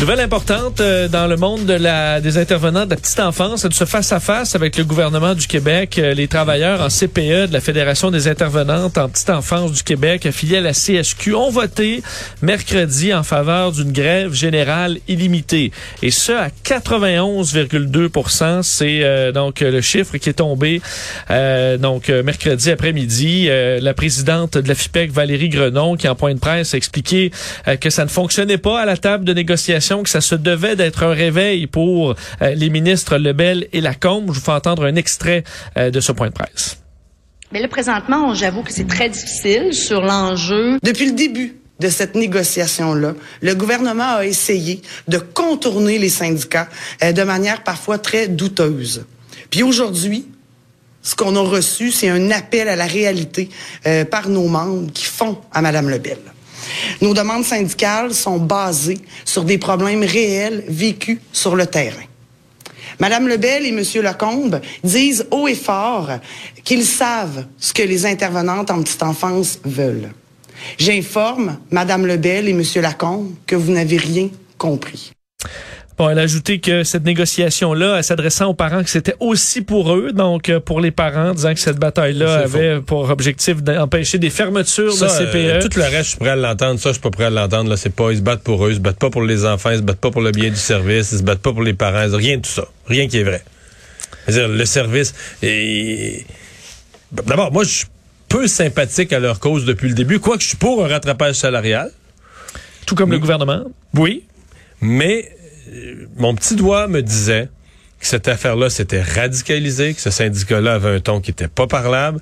Nouvelle importante euh, dans le monde de la, des intervenants de la petite enfance, de ce face-à-face avec le gouvernement du Québec. Euh, les travailleurs en CPE de la Fédération des intervenantes en petite enfance du Québec, affiliés à la CSQ, ont voté mercredi en faveur d'une grève générale illimitée. Et ce, à 91,2% C'est euh, donc le chiffre qui est tombé donc mercredi après-midi. la présidente de la FIPEC, Valérie Grenon, qui en point de presse a expliqué que ça ne fonctionnait pas à la table de négociation que ça se devait d'être un réveil pour euh, les ministres Lebel et Lacombe. Je vous fais entendre un extrait euh, de ce point de presse. Mais là, présentement, j'avoue que c'est très difficile sur l'enjeu. Depuis le début de cette négociation-là, le gouvernement a essayé de contourner les syndicats euh, de manière parfois très douteuse. Puis aujourd'hui, ce qu'on a reçu, c'est un appel à la réalité par nos membres qui font à Mme Lebel. Nos demandes syndicales sont basées sur des problèmes réels vécus sur le terrain. Madame Lebel et Monsieur Lacombe disent haut et fort qu'ils savent ce que les intervenantes en petite enfance veulent. J'informe Madame Lebel et Monsieur Lacombe que vous n'avez rien compris. Bon, elle a ajouté que cette négociation-là, s'adressant aux parents, que c'était aussi pour eux, donc euh, pour les parents, disant que cette bataille-là avait pour objectif d'empêcher des fermetures de CPE. Euh, tout le reste, je suis prêt à l'entendre. Ça, je suis pas prêt à l'entendre. Là, c'est pas, ils se battent pour eux, ils se battent pas pour les enfants, ils se battent pas pour le bien du service, ils se battent pas pour les parents. Rien de tout ça. Rien qui est vrai. C'est-à-dire, le service et D'abord, moi, je suis peu sympathique à leur cause depuis le début, quoique je suis pour un rattrapage salarial. Tout comme le gouvernement. Oui. Mais mon petit doigt me disait que cette affaire-là s'était radicalisée, que ce syndicat-là avait un ton qui était pas parlable.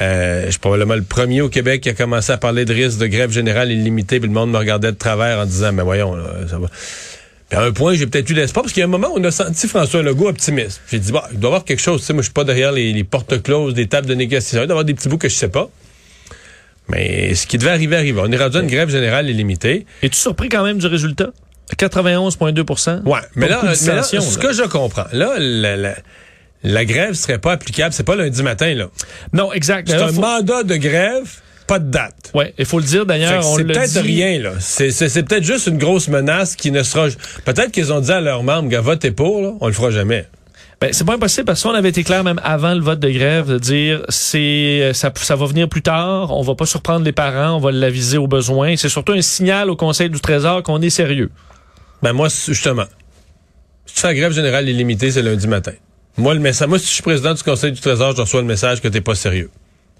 Euh, je suis probablement le premier au Québec qui a commencé à parler de risque de grève générale illimitée, puis le monde me regardait de travers en disant, mais voyons, ça va. Puis à un point, j'ai peut-être eu l'espoir, parce qu'il y a un moment où on a senti François Legault optimiste. J'ai dit, bah, il doit y avoir quelque chose. Tu sais, moi, je suis pas derrière les, portes closes des tables de négociation. Il doit y avoir des petits bouts que je sais pas. Mais ce qui devait arriver, arrive. On est rendu à une grève générale illimitée. Es-tu surpris quand même du résultat? 91,2? Ouais, mais là, mais ce que je comprends, là, la, la, grève serait pas applicable, c'est pas lundi matin, là. Non, exact. C'est un mandat de grève, pas de date. Ouais, il faut le dire d'ailleurs. C'est peut-être rien, là. C'est peut-être juste une grosse menace qui ne sera. Peut-être qu'ils ont dit à leurs membres, gars, votez pour, là, on le fera jamais. Ben, c'est pas impossible parce qu'on avait été clair même avant le vote de grève de dire c'est ça, ça va venir plus tard, on va pas surprendre les parents, on va l'aviser aux besoins. C'est surtout un signal au Conseil du Trésor qu'on est sérieux. Ben moi, justement, si tu fais la grève générale illimitée, c'est lundi matin. Moi, le message, moi, si je suis président du Conseil du Trésor, je reçois le message que t'es pas sérieux.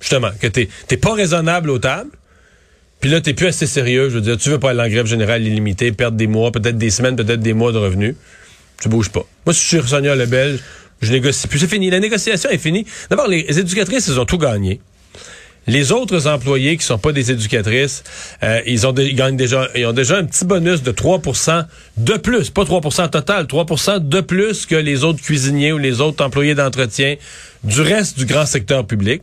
Justement, que t'es t'es pas raisonnable aux tables. Puis là, t'es plus assez sérieux. Je veux dire, tu veux pas aller en grève générale illimitée, perdre des mois, peut-être des semaines, peut-être des mois de revenus. Tu bouges pas. Moi, si je suis Sonia Lebel, je négocie plus. C'est fini. La négociation est finie. D'abord, les éducatrices, ils ont tout gagné. Les autres employés qui sont pas des éducatrices, euh, ils ont gagnent déjà ils ont déjà un petit bonus de 3% de plus, pas 3% total, 3% de plus que les autres cuisiniers ou les autres employés d'entretien du reste du grand secteur public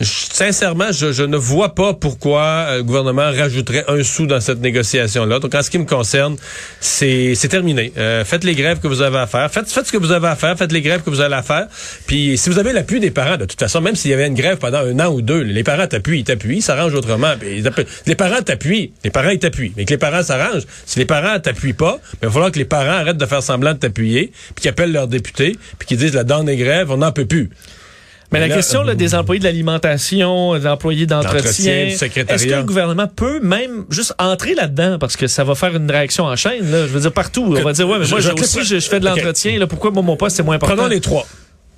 sincèrement, je, ne vois pas pourquoi euh, le gouvernement rajouterait un sou dans cette négociation-là. Donc, en ce qui me concerne, c'est terminé. Euh, faites les grèves que vous avez à faire. Faites, ce que vous avez à faire. Faites les grèves que vous allez à faire. Puis, si vous avez l'appui des parents, de toute façon, même s'il y avait une grève pendant un an ou deux, les parents t'appuient, ils t'appuient, ils s'arrangent autrement. les parents t'appuient. Les parents, ils t'appuient. Mais que les parents s'arrangent. Si les parents t'appuient pas, ben, il va falloir que les parents arrêtent de faire semblant de t'appuyer, puis qu'ils appellent leurs députés, puis qu'ils disent la donne des grèves, on n'en peut plus. Mais, la question là, des employés de l'alimentation, des employés d'entretien, est-ce que le gouvernement peut même juste entrer là-dedans? Parce que ça va faire une réaction en chaîne là, je veux dire partout, on va dire ouais mais moi je, aussi je, fais de l'entretien là, pourquoi mon poste c'est moins important? Prenons les trois.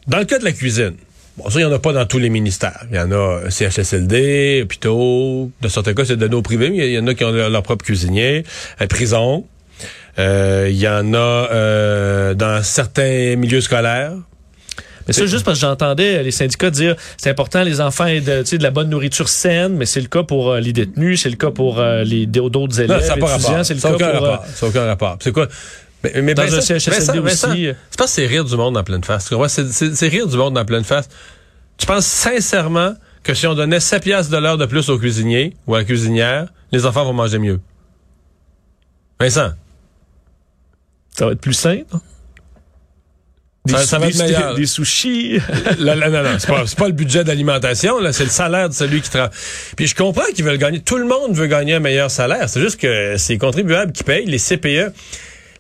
Dans le cas de la cuisine, Bon, ça, il n'y en a pas dans tous les ministères. Il y en a CHSLD, hôpitaux, de certains cas, c'est de nos privés, mais il y en a qui ont leur, propre cuisinier, euh, prison. Euh, il y en a euh, dans certains milieux scolaires. Mais ça, juste parce que j'entendais les syndicats dire c'est important les enfants aient de, de la bonne nourriture saine, mais c'est le cas pour euh, les détenus, c'est le cas pour euh, les d'autres élèves, ça étudiants, c'est le cas pour... Rapport. Ça aucun rapport. C'est quoi? Mais, mais dans ben, un CHSLD aussi. C'est pas c'est rire du monde en pleine face. C'est rire du monde en pleine face. Tu penses sincèrement que si on donnait 7 piastres de l'heure de plus au cuisinier ou à la cuisinière, les enfants vont manger mieux? Vincent, Ça va être plus simple. Des, Ça- ça va des- être meilleur. des sushis. là, là, non, non, c'est pas, c'est pas le budget d'alimentation, là, c'est le salaire de celui qui travaille. Puis je comprends qu'ils veulent gagner. Tout le monde veut gagner un meilleur salaire. C'est juste que c'est les contribuables qui payent, les CPE.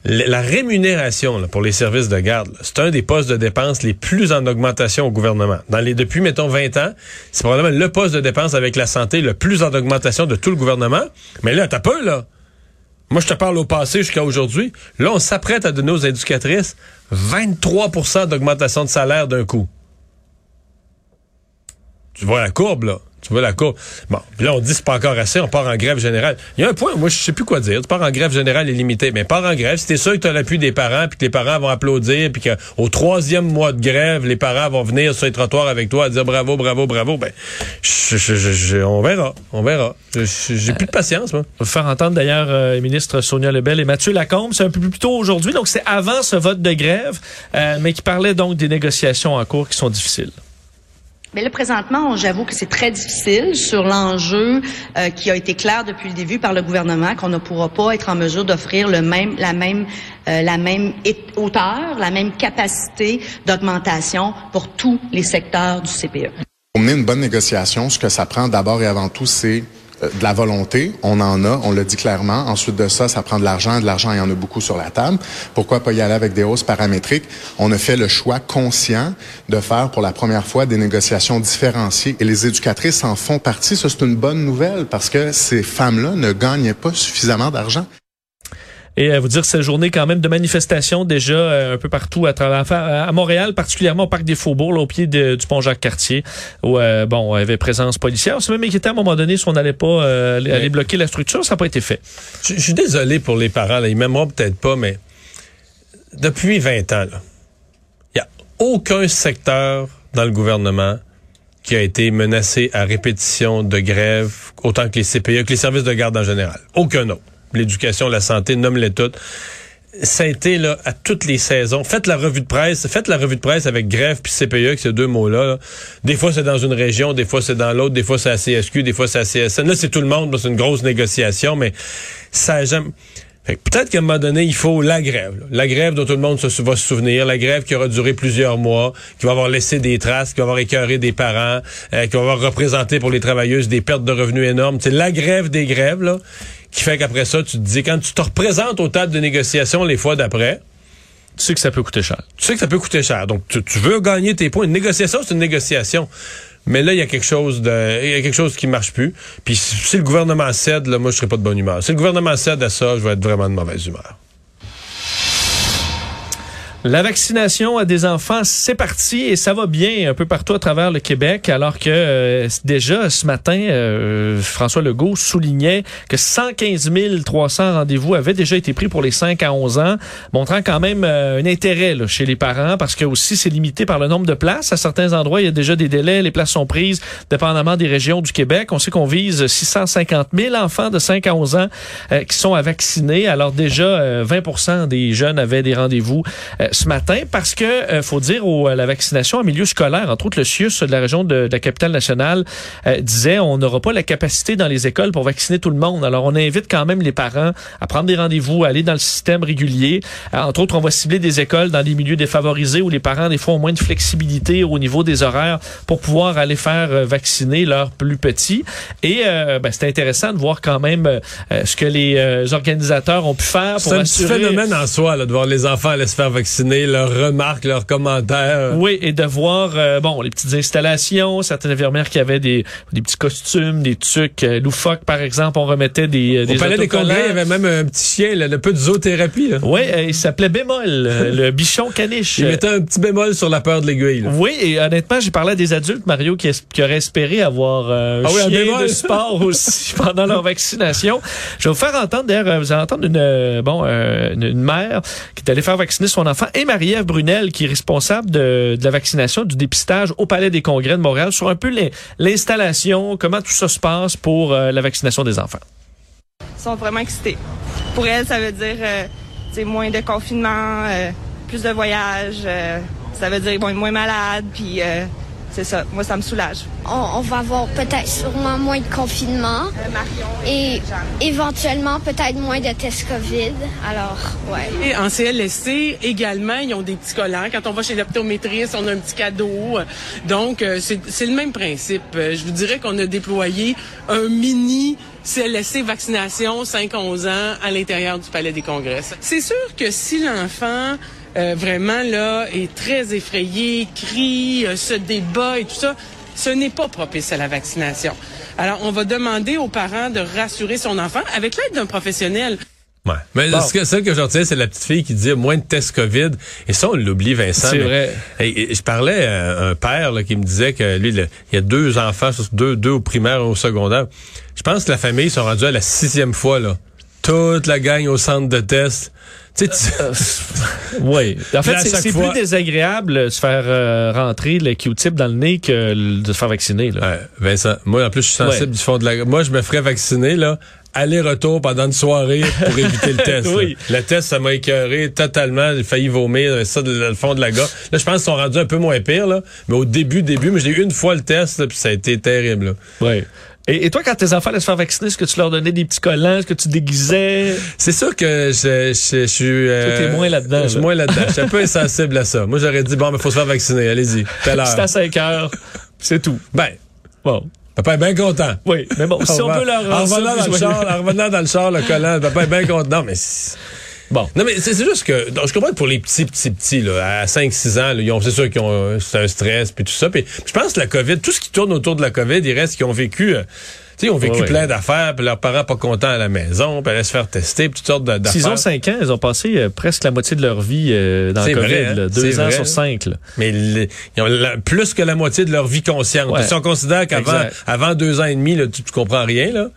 La rémunération là, pour les services de garde, c'est un des postes de dépenses les plus en augmentation au gouvernement. Dans les depuis mettons 20 ans, c'est probablement le poste de dépense avec la santé le plus en augmentation de tout le gouvernement. Mais là, t'as peu là. Moi, je te parle au passé jusqu'à aujourd'hui. Là, on s'apprête à donner aux éducatrices 23% d'augmentation de salaire d'un coup. Tu vois la courbe, là. Tu vois la courbe? Bon, là, on dit c'est pas encore assez, on part en grève générale. Il y a un point, moi, je sais plus quoi dire. Tu pars en grève générale illimitée, mais pars en grève. Si t'es sûr que tu as l'appui des parents, puis que les parents vont applaudir, puis qu'au troisième mois de grève, les parents vont venir sur les trottoirs avec toi à dire bravo, bravo, bravo, ben, on verra. On verra. J'ai plus de patience, moi. On va faire entendre d'ailleurs euh, les ministres Sonia Lebel et Mathieu Lacombe. C'est un peu plus tôt aujourd'hui, donc c'est avant ce vote de grève, euh, mais qui parlait donc des négociations en cours qui sont difficiles. Mais là, présentement, j'avoue que c'est très difficile sur l'enjeu euh, qui a été clair depuis le début par le gouvernement qu'on ne pourra pas être en mesure d'offrir la même, euh, hauteur, la même capacité d'augmentation pour tous les secteurs du. CPE. Pour mener une bonne négociation, ce que ça prend d'abord et avant tout, c'est de la volonté. On en a, on le dit clairement. Ensuite de ça, ça prend de l'argent. De l'argent, il y en a beaucoup sur la table. Pourquoi pas y aller avec des hausses paramétriques? On a fait le choix conscient de faire pour la première fois des négociations différenciées et les éducatrices en font partie. Ça, c'est une bonne nouvelle parce que ces femmes-là ne gagnaient pas suffisamment d'argent. Et euh, vous dire cette journée quand même de manifestations déjà euh, un peu partout à travers enfin, à Montréal, particulièrement au parc des Faubourgs, là, au pied de- du pont Jacques-Cartier, où euh, bon, il y avait présence policière. On s'est même inquiété à un moment donné si on n'allait pas euh, aller, bloquer la structure. Ça n'a pas été fait. Je je suis désolé pour les parents, là. ils m'aimeront peut-être pas, mais depuis 20 ans, il n'y a aucun secteur dans le gouvernement qui a été menacé à répétition de grève, autant que les CPE, que les services de garde en général. Aucun autre. L'éducation, la santé, nomme-les toutes. Ça a été là à toutes les saisons. Faites la revue de presse, faites la revue de presse avec grève puis CPE, avec ces deux mots-là. là. Des fois c'est dans une région, des fois c'est dans l'autre, des fois c'est à CSQ, des fois c'est à CSN. Là c'est tout le monde, c'est une grosse négociation, mais ça a jamais. Peut-être qu'à un moment donné, il faut la grève. La grève dont tout le monde se, va se souvenir, la grève qui aura duré plusieurs mois, qui va avoir laissé des traces, qui va avoir écœuré des parents, euh, qui va avoir représenté pour les travailleuses des pertes de revenus énormes. C'est la grève des grèves, là, qui fait qu'après ça, tu te dis, quand tu te représentes aux tables de négociation les fois d'après, Tu sais que ça peut coûter cher. tu sais que ça peut coûter cher. Donc, tu, tu veux gagner tes points. Une négociation, c'est une négociation. Mais là, il y a quelque chose de, il y a quelque chose qui marche plus. Puis si, si le gouvernement cède, là, moi, je serai pas de bonne humeur. Si le gouvernement cède à ça, je vais être vraiment de mauvaise humeur. La vaccination à des enfants, c'est parti et ça va bien un peu partout à travers le Québec, alors que euh, déjà ce matin, euh, François Legault soulignait que 115 300 rendez-vous avaient déjà été pris pour les 5 à 11 ans, montrant quand même euh, un intérêt chez les parents parce que aussi c'est limité par le nombre de places. À certains endroits, il y a déjà des délais, les places sont prises dépendamment des régions du Québec. On sait qu'on vise 650 000 enfants de 5 à 11 ans qui sont à vacciner. Alors déjà, euh, 20% des jeunes avaient des rendez-vous ce matin parce que euh, faut dire au, la vaccination en milieu scolaire, entre autres le CIUS de la région de, de la capitale nationale euh, disait on n'aura pas la capacité dans les écoles pour vacciner tout le monde. Alors on invite quand même les parents à prendre des rendez-vous, à aller dans le système régulier. Euh, entre autres, on va cibler des écoles dans des milieux défavorisés où les parents des fois ont moins de flexibilité au niveau des horaires pour pouvoir aller faire euh, vacciner leurs plus petits. Et euh, ben, c'est intéressant de voir quand même euh, ce que les euh, organisateurs ont pu faire pour C'est un petit phénomène en soi, là, de voir les enfants aller se faire vacciner, leurs remarques, leurs commentaires. Oui, et de voir euh, bon les petites installations, certaines infirmières qui avaient des, des petits costumes, des trucs euh, loufoques par exemple, on remettait des euh, Au des palais des congrès, il y avait même un petit chien, là, le peu de zoothérapie. Oui, euh, il s'appelait Bémol, le bichon caniche. Il mettait un petit bémol sur la peur de l'aiguille. Oui, et honnêtement, j'ai parlé à des adultes, Mario, qui, auraient espéré avoir un Ah oui, un chien de sport aussi pendant leur vaccination. Je vais vous faire entendre, d'ailleurs, vous allez entendre une, bon, une, une mère qui est allée faire vacciner son enfant et Marie-Ève Brunel, qui est responsable de, la vaccination, du dépistage au Palais des Congrès de Montréal, sur un peu l'installation, comment tout ça se passe pour euh, la vaccination des enfants. sont vraiment excités. Pour elles, ça veut dire euh, moins de confinement, euh, plus de voyages. ça veut dire qu'ils vont être moins malades, puis c'est ça. Moi, ça me soulage. On, on va avoir peut-être sûrement moins de confinement et éventuellement peut-être moins de tests COVID. Alors, ouais. Et en CLSC, également, ils ont des petits collants. Quand on va chez l'optométriste, on a un petit cadeau. Donc, euh, c'est c'est le même principe. Euh, Je vous dirais qu'on a déployé un mini CLSC vaccination 5-11 ans à l'intérieur du Palais des Congrès. C'est sûr que si l'enfant euh, vraiment là est très effrayé, crie, euh, se débat et tout ça, ce n'est pas propice à la vaccination. Alors, on va demander aux parents de rassurer son enfant avec l'aide d'un professionnel. Ouais. Mais Bon. ce que, celle que retiens, c'est la petite fille qui dit moins de tests COVID. Et ça, on l'oublie, Vincent. C'est mais- vrai. Et- et je parlais à un père là, qui me disait que lui, le- il y a deux enfants, deux, deux au primaire, un au secondaire. Je pense que la famille ils sont rendus à la sixième fois, là. Toute la gang au centre de test. Tu tu- Oui. En fait, c'est fois- plus désagréable de se faire euh, rentrer le Q-tip dans le nez que de se faire vacciner. Là. Ouais, Vincent, moi, en plus, je suis sensible Ouais. du fond de la... Moi, je me ferais vacciner, là, aller-retour pendant une soirée pour éviter le test. Oui. Le test, ça m'a écœuré totalement. J'ai failli vomir, j'avais ça dans le fond de la gorge. Là, je pense qu'ils sont rendus un peu moins pires, là. Mais au début, début, mais j'ai eu une fois le test, là, puis ça a été terrible, là. Et, et toi, quand tes enfants allaient se faire vacciner, est-ce que tu leur donnais des petits collants? Est-ce que tu déguisais? C'est sûr que je, je, je suis... euh, Toi, t'es moins là-dedans, Je suis là. moins là-dedans. Je suis un peu insensible à ça. Moi, j'aurais dit, bon, mais faut se faire vacciner. Allez-y. C'est à 5 heures. C'est tout. Ben, Bon. papa est bien content. Oui, mais bon, si on peut leur en revenant, dans le char, en revenant dans le char, le collant, papa est bien content. Non, mais... Bon. Non, mais c'est c'est juste que donc, je comprends que pour les petits, petits, petits, là, à 5-6 ans, là, ils ont- c'est sûr qu'ils ont euh, c'est un stress puis tout ça. Puis je pense que la COVID, tout ce qui tourne autour de la COVID, il reste qu'ils ont vécu. euh, tu sais, ils ont vécu Ouais, ouais. plein d'affaires, puis leurs parents pas contents à la maison, puis allaient se faire tester, puis toutes sortes d'affaires. S'ils ont 5 ans, ils ont passé euh, presque la moitié de leur vie euh, dans le COVID. vrai, hein? là. Deux ans vrai. sur cinq. Là. Mais ils ont la- plus que la moitié de leur vie consciente. Ouais. Si on considère qu'avant avant deux ans et demi, là, tu, tu comprends rien, là.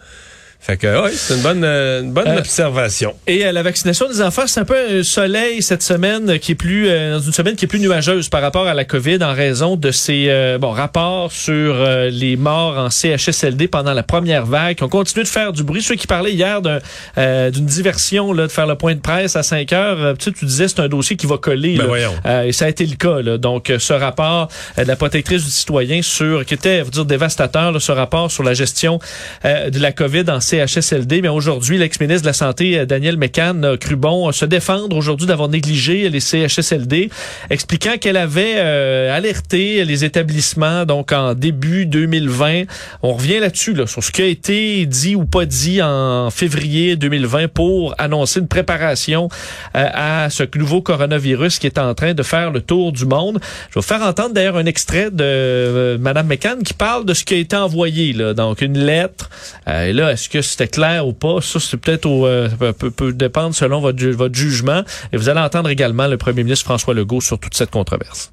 Fait que, ouais, c'est une bonne, euh, une bonne Euh, observation. Et euh, la vaccination des enfants, c'est un peu un soleil cette semaine qui est plus euh, dans une semaine qui est plus nuageuse par rapport à la COVID en raison de ces euh, bon rapports sur euh, les morts en CHSLD pendant la première vague. qui ont continué de faire du bruit. Ceux qui parlaient hier d'un, euh, d'une diversion là, de faire le point de presse à 5 heures, tu, sais, tu disais c'est un dossier qui va coller. Ben là. voyons. Euh, et ça a été le cas. Là. Donc, ce rapport de la protectrice du citoyen sur qui était, faut dire, dévastateur, là, ce rapport sur la gestion euh, de la COVID en CHSLD. Mais aujourd'hui, l'ex-ministre de la Santé, euh, Daniel Mécan, a cru bon euh, se défendre aujourd'hui d'avoir négligé les CHSLD, expliquant qu'elle avait euh, alerté les établissements donc en début 2020. On revient là-dessus, là, sur ce qui a été dit ou pas dit en février 2020 pour annoncer une préparation euh, à ce nouveau coronavirus qui est en train de faire le tour du monde. Je vais vous faire entendre d'ailleurs un extrait de euh, Madame McCann qui parle de ce qui a été envoyé, là. donc une lettre. Euh, et là, est-ce que c'était clair ou pas Ça, c'est peut-être au euh, peut, dépendre selon votre, votre jugement. Et vous allez entendre également le Premier ministre François Legault sur toute cette controverse.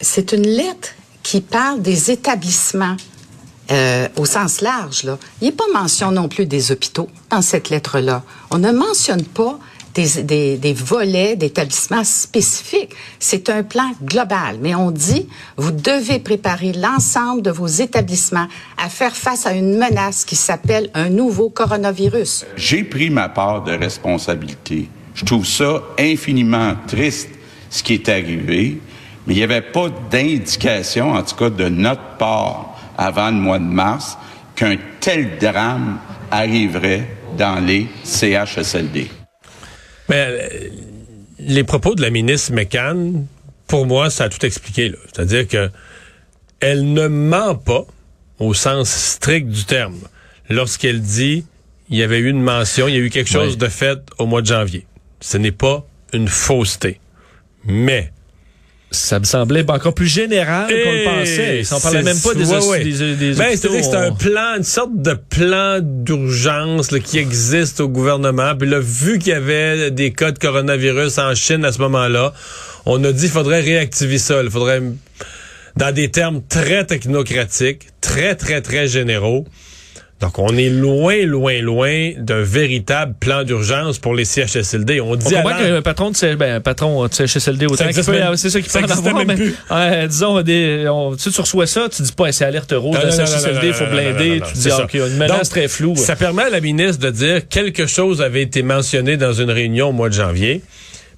C'est une lettre qui parle des établissements euh, au sens large. Là. Il a pas mention non plus des hôpitaux dans cette lettre-là. On ne mentionne pas des, des, des volets d'établissements spécifiques. C'est un plan global, mais on dit, vous devez préparer l'ensemble de vos établissements à faire face à une menace qui s'appelle un nouveau coronavirus. J'ai pris ma part de responsabilité. Je trouve ça infiniment triste, ce qui est arrivé, mais il n'y avait pas d'indication, en tout cas de notre part, avant le mois de mars, qu'un tel drame arriverait dans les CHSLD. Mais euh, les propos de la ministre McCann, pour moi, ça a tout expliqué. C'est-à-dire que elle ne ment pas au sens strict du terme lorsqu'elle dit il y avait eu une mention, il y a eu quelque chose Oui. de fait au mois de janvier. Ce n'est pas une fausseté. Mais Ça me semblait encore plus général qu'on le Eh, pensait. On parlait même pas des, ouais, ouais. des, des Ben, c'est un plan, une sorte de plan d'urgence qui existe au gouvernement. Puis là, vu qu'il y avait des cas de coronavirus en Chine à ce moment-là, on a dit qu'il faudrait réactiver ça. Il faudrait, dans des termes très technocratiques, très, très, très généraux. Donc, on est loin, loin, loin d'un véritable plan d'urgence pour les CHSLD. On On dit comprend avant- qu'un patron de ben, un patron de CHSLD autant qu'il peut, c'est ça qui peut en avoir, mais, euh, disons des, on, tu, sais, tu reçois ça, tu dis pas c'est alerte rouge CHSLD, il non, faut blinder, tu dis ah, ok, il y a une menace Donc, très floue. Ça permet à la ministre de dire quelque chose avait été mentionné dans une réunion au mois de janvier,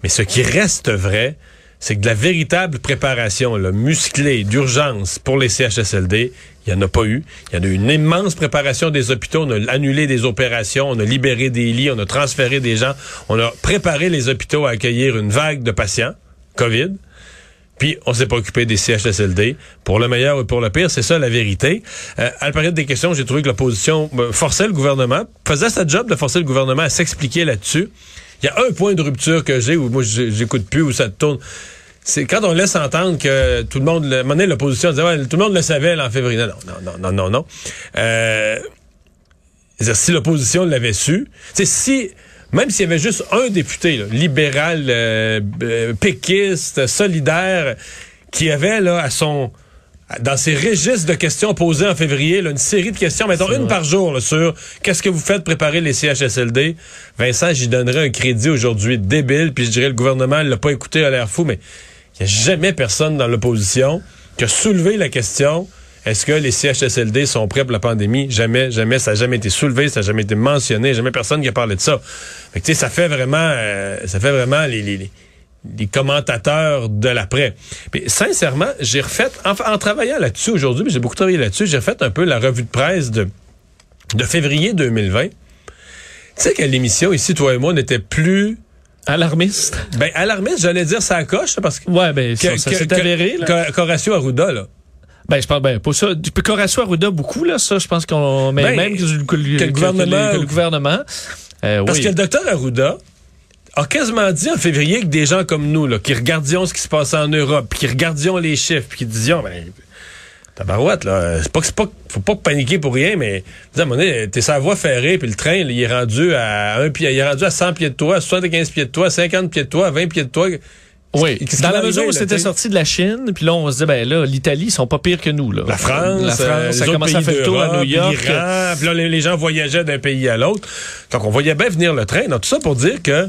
mais ce qui reste vrai, c'est que de la véritable préparation là, musclée, d'urgence pour les CHSLD, il n'y en a pas eu. Il y en a eu une immense préparation des hôpitaux. On a annulé des opérations, on a libéré des lits, on a transféré des gens. On a préparé les hôpitaux à accueillir une vague de patients, COVID. Puis, on s'est pas occupé des CHSLD. Pour le meilleur ou pour le pire, c'est ça la vérité. Euh, à la période des questions, j'ai trouvé que l'opposition euh, forçait le gouvernement, faisait sa job de forcer le gouvernement à s'expliquer là-dessus. Il y a un point de rupture que j'ai où moi j'écoute plus, où ça tourne c'est quand on laisse entendre que tout le monde, le, l'opposition tout le monde le savait en février. Non, non, non, non, non, non. Euh, si l'opposition l'avait su, c'est si même s'il y avait juste un député là, libéral, euh, euh, péquiste, solidaire, qui avait là à son dans ses registres de questions posées en février, là, une série de questions, mettons une par jour là, sur qu'est-ce que vous faites préparer les CHSLD. Vincent, j'y donnerais un crédit aujourd'hui débile, puis je dirais le gouvernement l'a pas écouté à l'air fou, mais il n'y a jamais personne dans l'opposition qui a soulevé la question est-ce que les CHSLD sont prêts pour la pandémie? Jamais, jamais, ça n'a jamais été soulevé, ça n'a jamais été mentionné, jamais personne qui a parlé de ça. Fait que, ça fait vraiment, euh, ça fait vraiment les, les, les commentateurs de l'après. Puis sincèrement, j'ai refait, en, en travaillant là-dessus aujourd'hui, j'ai beaucoup travaillé là-dessus, j'ai refait un peu la revue de presse de, de février 2020. Tu sais qu'à l'émission, ici, toi et moi, n'était plus Alarmiste? Ben, alarmiste, j'allais dire ça coche, parce que. Ouais, ben, ça, s'est avéré, là. Horacio Arruda, là. Ben, je pense, ben, pour ça, Horacio Arruda, beaucoup, là, ça, je pense qu'on, mais ben, même que, le, gouvernement. le gouvernement. Euh, parce que le docteur Arruda, a quasiment dit en février que des gens comme nous, là, qui regardions ce qui se passait en Europe, qui regardions les chiffres, puis qui disions, ben, Tabarouette, là, c'est pas que c'est pas, faut pas paniquer pour rien, mais, à un moment donné, t'es la voie ferrée, puis le train, il est rendu à un pied, il est rendu à 100 pieds de toi, à 75 pieds de toi, à 50 pieds de toi, à 20 pieds de toi. Oui, dans la mesure où c'était sorti de la Chine, puis là, on se dit, ben là, l'Italie, ils sont pas pires que nous. Là. La France, la France ça commence à faire le tour à New York. puis là, les, les gens voyageaient d'un pays à l'autre. Donc, on voyait bien venir le train. Donc, tout ça pour dire que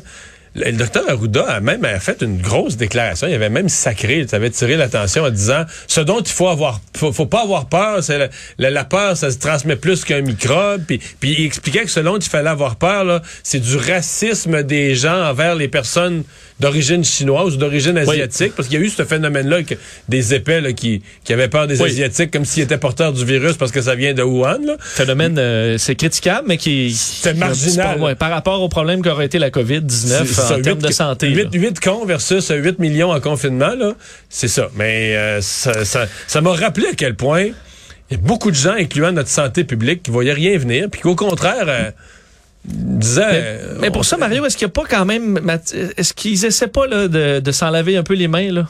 le, docteur Arruda a même fait une grosse déclaration. Il avait même sacré, il avait tiré l'attention en disant ce dont il faut avoir, faut, faut pas avoir peur. C'est la, peur, ça se transmet plus qu'un microbe. Puis, puis il expliquait que ce dont il fallait avoir peur, c'est du racisme des gens envers les personnes d'origine chinoise ou d'origine asiatique, parce qu'il y a eu ce phénomène-là des épais qui, qui avaient peur des Asiatiques comme s'ils étaient porteurs du virus parce que ça vient de Wuhan. Là. Phénomène, euh, c'est critiquable, mais qui... C'est marginal. par rapport au problème qu'aurait été la COVID-19 en termes de santé. 8, 8 cons versus 8 millions en confinement, c'est ça. Mais euh, ça m'a rappelé à quel point il y a beaucoup de gens, incluant notre santé publique, qui voyaient rien venir, puis qu'au contraire... Euh, mais, pour ça, Mario, est-ce qu'il n'y a pas quand même. Est-ce qu'ils essaient pas là, de, de s'en laver un peu les mains, là?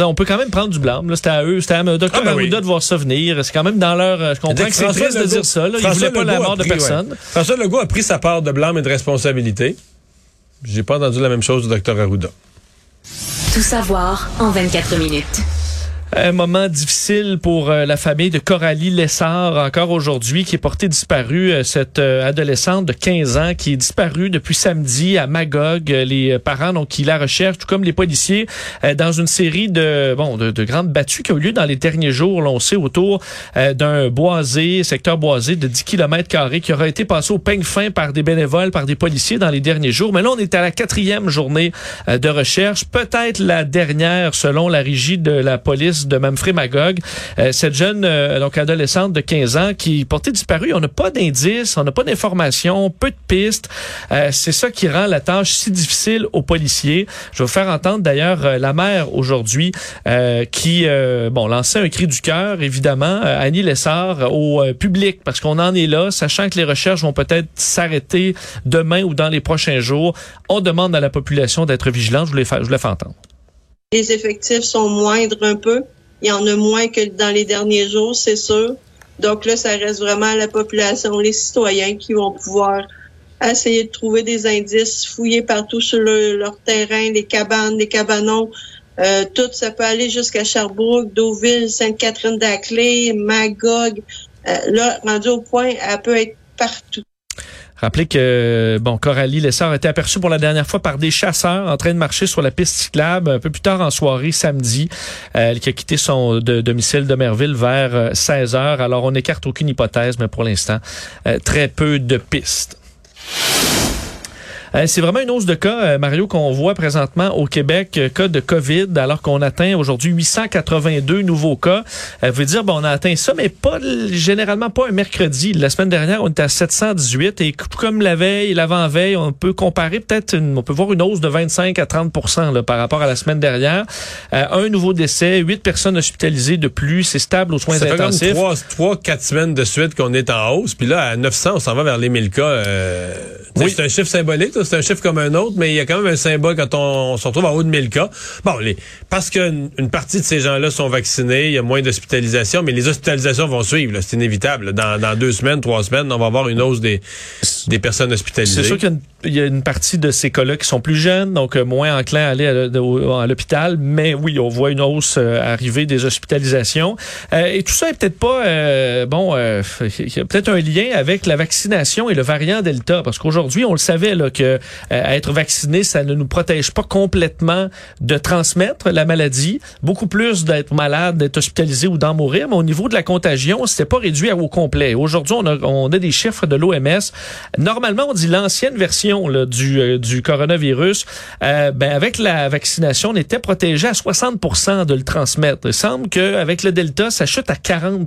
on peut quand même prendre du blâme. C'était à eux, c'était à Dr. Ah, ben de voir ça venir. C'est quand même dans leur. Je comprends que c'est triste de dire ça. Là. Ils voulaient pas la mort de personne. François Legault a pris sa part de blâme et de responsabilité. J'ai pas entendu la même chose du Dr. Arruda. Tout savoir en 24 minutes. Un moment difficile pour euh, la famille de Coralie Lessard, encore aujourd'hui, qui est portée disparue, euh, cette euh, adolescente de 15 ans qui est disparue depuis samedi à Magog. Les parents donc qui la recherchent, tout comme les policiers, dans une série de bon de, de, grandes battues qui ont eu lieu dans les derniers jours, l'on sait, autour d'un boisé, secteur boisé de 10 km carrés qui aura été passé au peigne fin par des bénévoles, par des policiers dans les derniers jours. Mais là, on est à la quatrième journée de recherche, peut-être la dernière selon la régie de la police de Mamfré Magog. Euh, cette jeune euh, donc adolescente de 15 ans qui portait disparue, on n'a pas d'indices, on n'a pas d'informations, peu de pistes. Euh, c'est ça qui rend la tâche si difficile aux policiers. Je vais vous faire entendre d'ailleurs la mère aujourd'hui qui bon lançait un cri du cœur évidemment Annie Lessard au public parce qu'on en est là, sachant que les recherches vont peut-être s'arrêter demain ou dans les prochains jours. On demande à la population d'être vigilante. Je faire, je voulais faire entendre. Les effectifs sont moindres un peu. Il y en a moins que dans les derniers jours, c'est sûr. Donc là, ça reste vraiment la population, les citoyens qui vont pouvoir essayer de trouver des indices, fouiller partout sur leur terrain, les cabanes, les cabanons. Euh, tout, ça peut aller jusqu'à Sherbrooke, Deauville, Sainte-Catherine-d'Aclay, Magog. Euh, là, rendu au point, elle peut être partout. Rappelez que bon, Coralie Lessard a été aperçue pour la dernière fois par des chasseurs en train de marcher sur la piste cyclable un peu plus tard en soirée samedi. Euh, elle qui a quitté son domicile de Merville vers 16 euh, heures. Alors on n'écarte aucune hypothèse, mais pour l'instant, euh, très peu de pistes. Euh, c'est vraiment une hausse de cas, euh, Mario, qu'on voit présentement au Québec, euh, cas de COVID, alors qu'on atteint aujourd'hui 882 nouveaux cas. Euh, veut dire, bon, on a atteint ça, mais pas généralement pas un mercredi. La semaine dernière, on était à 718 et comme la veille, l'avant-veille, on peut comparer peut-être, on peut voir une hausse de 25 à 30 là, par rapport à la semaine dernière. Un nouveau décès, huit personnes hospitalisées de plus, c'est stable aux soins Ça fait intensifs. comme trois, quatre semaines de suite qu'on est en hausse. Puis là, à 900, on s'en va vers les 1000 cas. Oui. C'est un chiffre symbolique, c'est un chiffre comme un autre, mais il y a quand même un symbole quand on, se retrouve en haut de 1000 cas. Bon, parce qu'une une partie de ces gens-là sont vaccinés, il y a moins d'hospitalisation, mais les hospitalisations vont suivre. C'est inévitable. dans deux semaines, trois semaines, on va avoir une hausse des, des personnes hospitalisées. C'est sûr qu'il y a une- il y, a une partie de ces cas-là qui sont plus jeunes, donc euh, moins enclins à aller à, l'hôpital. Mais oui, on voit une hausse euh, arriver des hospitalisations. Euh, et tout ça est peut-être pas euh, bon. euh, Il y a peut-être un lien avec la vaccination et le variant Delta, parce qu'aujourd'hui, on le savait là que euh, être vacciné, ça ne nous protège pas complètement de transmettre la maladie. Beaucoup plus d'être malade, d'être hospitalisé ou d'en mourir. Mais au niveau de la contagion, c'était pas réduit au complet. Aujourd'hui, on a, on a des chiffres de l'OMS. Normalement, on dit l'ancienne version du, euh, du coronavirus. Euh, ben, avec la vaccination, on était protégé à 60 de le transmettre. Il semble qu'avec le Delta, ça chute à 40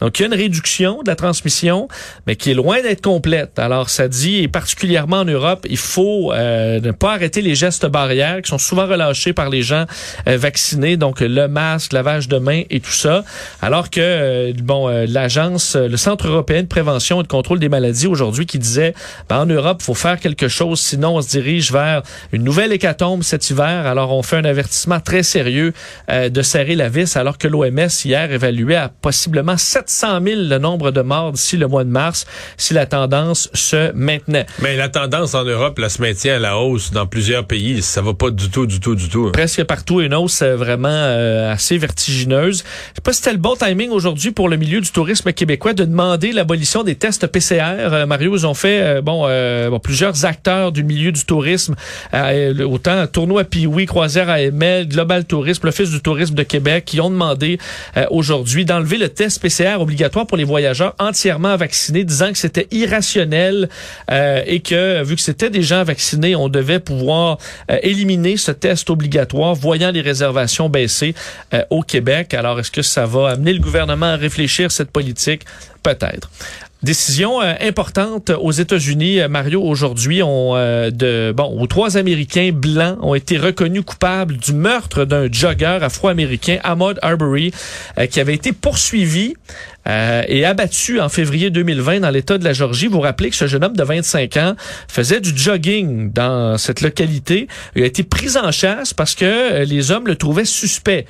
Donc, il y a une réduction de la transmission, mais qui est loin d'être complète. Alors, ça dit, et particulièrement en Europe, il faut euh, ne pas arrêter les gestes barrières qui sont souvent relâchés par les gens euh, vaccinés, donc le masque, lavage de mains et tout ça. Alors que, euh, bon, l'agence, le Centre européen de prévention et de contrôle des maladies aujourd'hui qui disait, ben, en Europe, il faut faire quelque chose, sinon on se dirige vers une nouvelle hécatombe cet hiver. Alors, on fait un avertissement très sérieux euh, de serrer la vis, alors que l'OMS hier évaluait à possiblement 700 000 le nombre de morts d'ici le mois de mars, si la tendance se maintenait. Mais la tendance en Europe, là, se maintient à la hausse dans plusieurs pays. Ça va pas du tout, du tout, du tout. presque partout une hausse euh, vraiment euh, assez vertigineuse. Je sais pas si c'était le bon timing aujourd'hui pour le milieu du tourisme québécois de demander l'abolition des tests PCR. Euh, Mario, ils ont fait bon, euh, bon, plusieurs acteurs du milieu du tourisme, euh, autant Tournoi Croisière AML, Global Tourisme, l'Office du tourisme de Québec, qui ont demandé euh, aujourd'hui d'enlever le test PCR obligatoire pour les voyageurs entièrement vaccinés, disant que c'était irrationnel euh, et que vu que c'était des gens vaccinés, on devait pouvoir euh, éliminer ce test obligatoire, voyant les réservations baisser au Québec. Alors, est-ce que ça va amener le gouvernement à réfléchir cette politique? Peut-être. Décision euh, importante aux États-Unis, euh, Mario. Aujourd'hui, on euh, de bon, où trois Américains blancs ont été reconnus coupables du meurtre d'un jogger afro-américain, Ahmaud Arbery, euh, qui avait été poursuivi euh, et abattu en février 2020 dans l'État de la Georgie. Vous vous rappelez que ce jeune homme de 25 ans faisait du jogging dans cette localité. Il a été pris en chasse parce que les hommes le trouvaient suspect.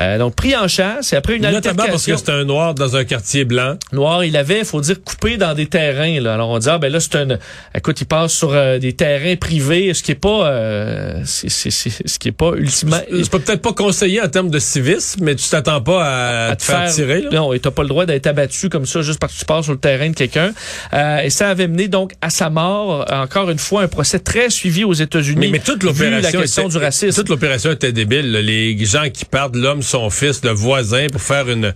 Euh, donc pris en chasse et après une Notamment parce que c'est un noir dans un quartier blanc. noir, il avait, faut dire, coupé dans des terrains. Là. Alors on dit ah ben là c'est un, écoute, il passe sur euh, des terrains privés, ce qui est pas, euh, c'est, c'est, c'est- ce qui est pas ultimement. C'est peut-être pas conseillé en termes de civisme, mais tu t'attends pas à, te faire, tirer. là. Non, et t'as pas le droit d'être abattu comme ça juste parce que tu passes sur le terrain de quelqu'un. Euh, et ça avait mené donc à sa mort. Encore une fois, un procès très suivi aux États-Unis. Mais, mais toute l'opération la question était, du racisme. toute l'opération était débile. là. Les gens qui partent l'homme, son fils, le voisin pour faire une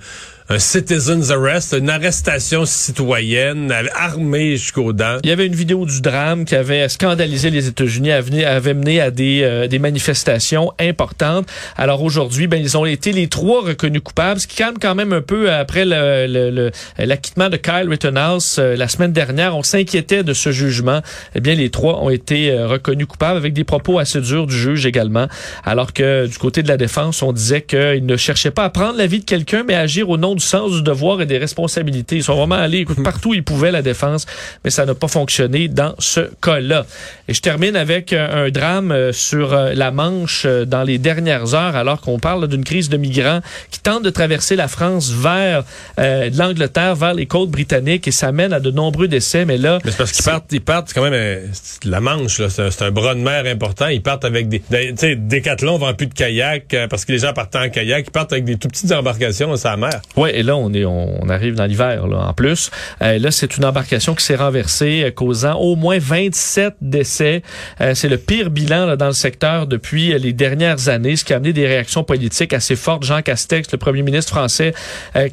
un citizen's arrest, une arrestation citoyenne armée jusqu'aux dents. Il y avait une vidéo du drame qui avait scandalisé les États-Unis, avait, mené à des, euh, des manifestations importantes. Alors aujourd'hui, ben ils ont été les trois reconnus coupables, ce qui calme quand même un peu après l'acquittement de Kyle Rittenhouse euh, la semaine dernière. On s'inquiétait de ce jugement. Eh bien, les trois ont été euh, reconnus coupables avec des propos assez durs du juge également. Alors que du côté de la défense, on disait qu'ils ne cherchaient pas à prendre la vie de quelqu'un, mais à agir au nom du sens du devoir et des responsabilités. Ils sont vraiment allés écoute, partout où ils pouvaient la défense, mais ça n'a pas fonctionné dans ce cas-là. Et je termine avec euh, un drame euh, sur euh, la Manche dans les dernières heures, alors qu'on parle d'une crise de migrants qui tentent de traverser la France vers euh, l'Angleterre, vers les côtes britanniques, et ça mène à de nombreux décès. Mais là, Mais c'est parce qu'ils partent, ils partent, c'est quand même euh, la Manche, là, c'est un, c'est un bras de mer important. Ils partent avec des, des- tu sais, Décathlon vend plus de kayak euh, parce que les gens partent en kayak. Ils partent avec des tout petites embarcations, c'est la mer. Oui, Et là, on est, on, arrive dans l'hiver, là, en plus. Euh, là, c'est une embarcation qui s'est renversée, euh, causant au moins 27 décès. Euh, c'est le pire bilan là, dans le secteur depuis les dernières années, ce qui a amené des réactions politiques assez fortes. Jean Castex, le premier ministre français,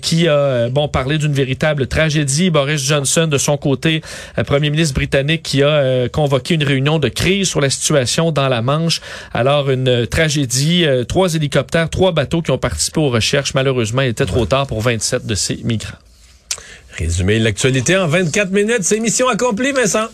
qui a, bon, parlé d'une véritable tragédie. Boris Johnson, de son côté, premier ministre britannique, qui a convoqué une réunion de crise sur la situation dans la Manche. Alors, une tragédie, trois hélicoptères, trois bateaux qui ont participé aux recherches. Malheureusement, il était trop tard pour 27 de ces migrants. Résumer l'actualité en 24 minutes, c'est mission accomplie, Vincent.